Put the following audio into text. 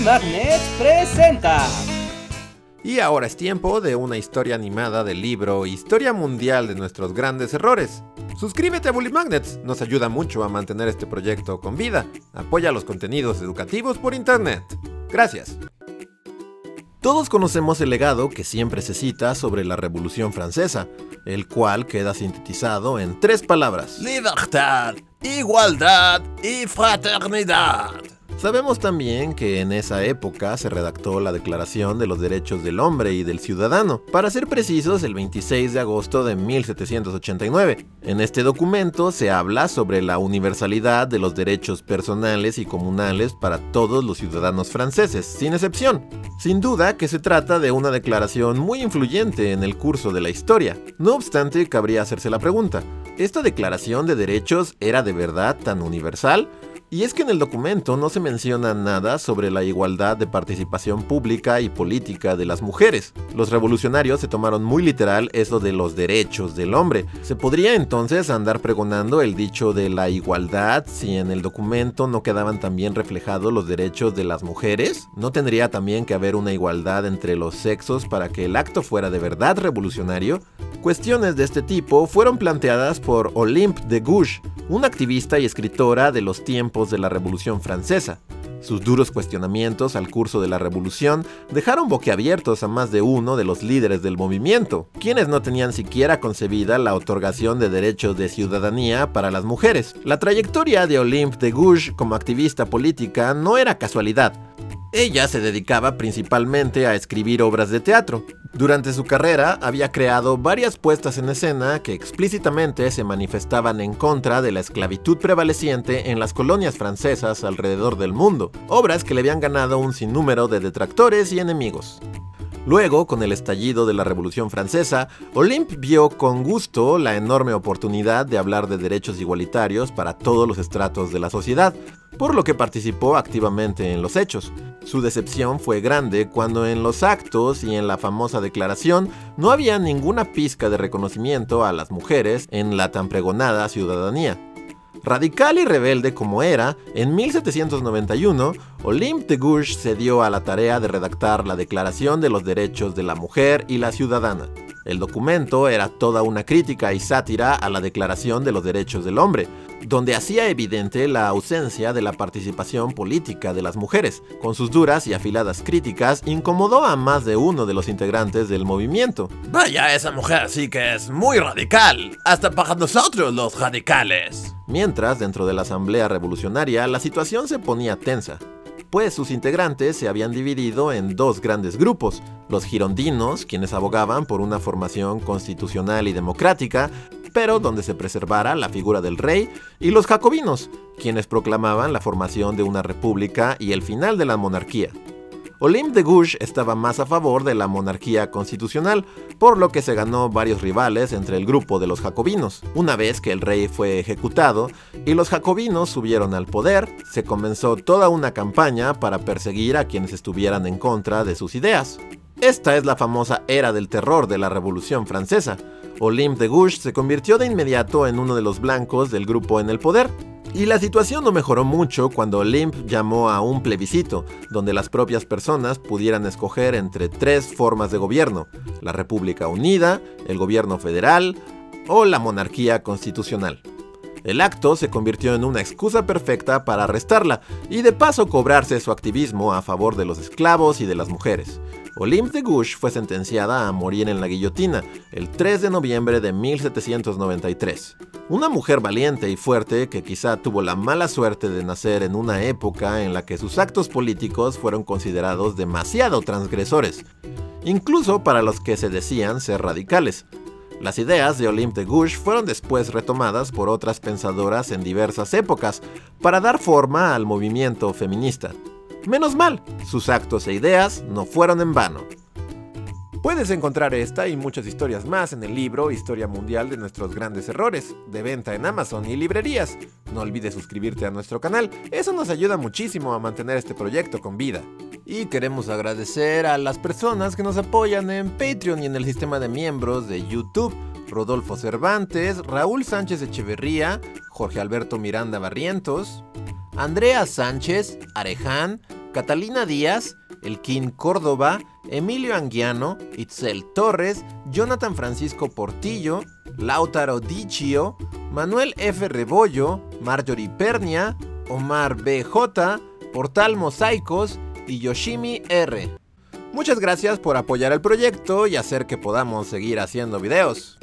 Magnet presenta. Y ahora es tiempo de una historia animada del libro Historia Mundial de nuestros grandes errores. Suscríbete a Bully Magnets, nos ayuda mucho a mantener este proyecto con vida. Apoya los contenidos educativos por internet. Gracias. Todos conocemos el legado que siempre se cita sobre la Revolución Francesa, el cual queda sintetizado en tres palabras. Libertad, igualdad y fraternidad. Sabemos también que en esa época se redactó la Declaración de los Derechos del Hombre y del Ciudadano, para ser precisos el 26 de agosto de 1789. En este documento se habla sobre la universalidad de los derechos personales y comunales para todos los ciudadanos franceses, sin excepción. Sin duda que se trata de una declaración muy influyente en el curso de la historia. No obstante, cabría hacerse la pregunta, ¿esta declaración de derechos era de verdad tan universal? Y es que en el documento no se menciona nada sobre la igualdad de participación pública y política de las mujeres. Los revolucionarios se tomaron muy literal eso de los derechos del hombre. ¿Se podría entonces andar pregonando el dicho de la igualdad si en el documento no quedaban también reflejados los derechos de las mujeres? ¿No tendría también que haber una igualdad entre los sexos para que el acto fuera de verdad revolucionario? Cuestiones de este tipo fueron planteadas por Olympe de Gouges, una activista y escritora de los tiempos de la Revolución Francesa. Sus duros cuestionamientos al curso de la revolución dejaron boquiabiertos a más de uno de los líderes del movimiento, quienes no tenían siquiera concebida la otorgación de derechos de ciudadanía para las mujeres. La trayectoria de Olympe de Gouges como activista política no era casualidad, ella se dedicaba principalmente a escribir obras de teatro. Durante su carrera había creado varias puestas en escena que explícitamente se manifestaban en contra de la esclavitud prevaleciente en las colonias francesas alrededor del mundo, obras que le habían ganado un sinnúmero de detractores y enemigos. Luego, con el estallido de la Revolución Francesa, Olympe vio con gusto la enorme oportunidad de hablar de derechos igualitarios para todos los estratos de la sociedad, por lo que participó activamente en los hechos. Su decepción fue grande cuando en los actos y en la famosa declaración no había ninguna pizca de reconocimiento a las mujeres en la tan pregonada ciudadanía. Radical y rebelde como era, en 1791, Olympe de Gouges se dio a la tarea de redactar la Declaración de los Derechos de la Mujer y la Ciudadana. El documento era toda una crítica y sátira a la Declaración de los Derechos del Hombre, donde hacía evidente la ausencia de la participación política de las mujeres. Con sus duras y afiladas críticas, incomodó a más de uno de los integrantes del movimiento. Vaya, esa mujer sí que es muy radical, hasta para nosotros los radicales. Mientras, dentro de la Asamblea Revolucionaria, la situación se ponía tensa pues sus integrantes se habían dividido en dos grandes grupos, los girondinos, quienes abogaban por una formación constitucional y democrática, pero donde se preservara la figura del rey, y los jacobinos, quienes proclamaban la formación de una república y el final de la monarquía. Olympe de Gouges estaba más a favor de la monarquía constitucional, por lo que se ganó varios rivales entre el grupo de los jacobinos. Una vez que el rey fue ejecutado y los jacobinos subieron al poder, se comenzó toda una campaña para perseguir a quienes estuvieran en contra de sus ideas. Esta es la famosa era del terror de la Revolución Francesa. Olympe de Gouges se convirtió de inmediato en uno de los blancos del grupo en el poder, y la situación no mejoró mucho cuando Olympe llamó a un plebiscito, donde las propias personas pudieran escoger entre tres formas de gobierno, la República Unida, el gobierno federal o la monarquía constitucional. El acto se convirtió en una excusa perfecta para arrestarla y de paso cobrarse su activismo a favor de los esclavos y de las mujeres. Olympe de Gouges fue sentenciada a morir en la guillotina el 3 de noviembre de 1793. Una mujer valiente y fuerte que quizá tuvo la mala suerte de nacer en una época en la que sus actos políticos fueron considerados demasiado transgresores, incluso para los que se decían ser radicales. Las ideas de Olympe de Gouges fueron después retomadas por otras pensadoras en diversas épocas para dar forma al movimiento feminista. Menos mal, sus actos e ideas no fueron en vano. Puedes encontrar esta y muchas historias más en el libro Historia Mundial de nuestros grandes errores, de venta en Amazon y librerías. No olvides suscribirte a nuestro canal, eso nos ayuda muchísimo a mantener este proyecto con vida. Y queremos agradecer a las personas que nos apoyan en Patreon y en el sistema de miembros de YouTube. Rodolfo Cervantes, Raúl Sánchez Echeverría, Jorge Alberto Miranda Barrientos, Andrea Sánchez, Areján, Catalina Díaz, Elkin Córdoba, Emilio Anguiano, Itzel Torres, Jonathan Francisco Portillo, Lautaro Dichio, Manuel F. Rebollo, Marjorie Pernia, Omar BJ, Portal Mosaicos y Yoshimi R. Muchas gracias por apoyar el proyecto y hacer que podamos seguir haciendo videos.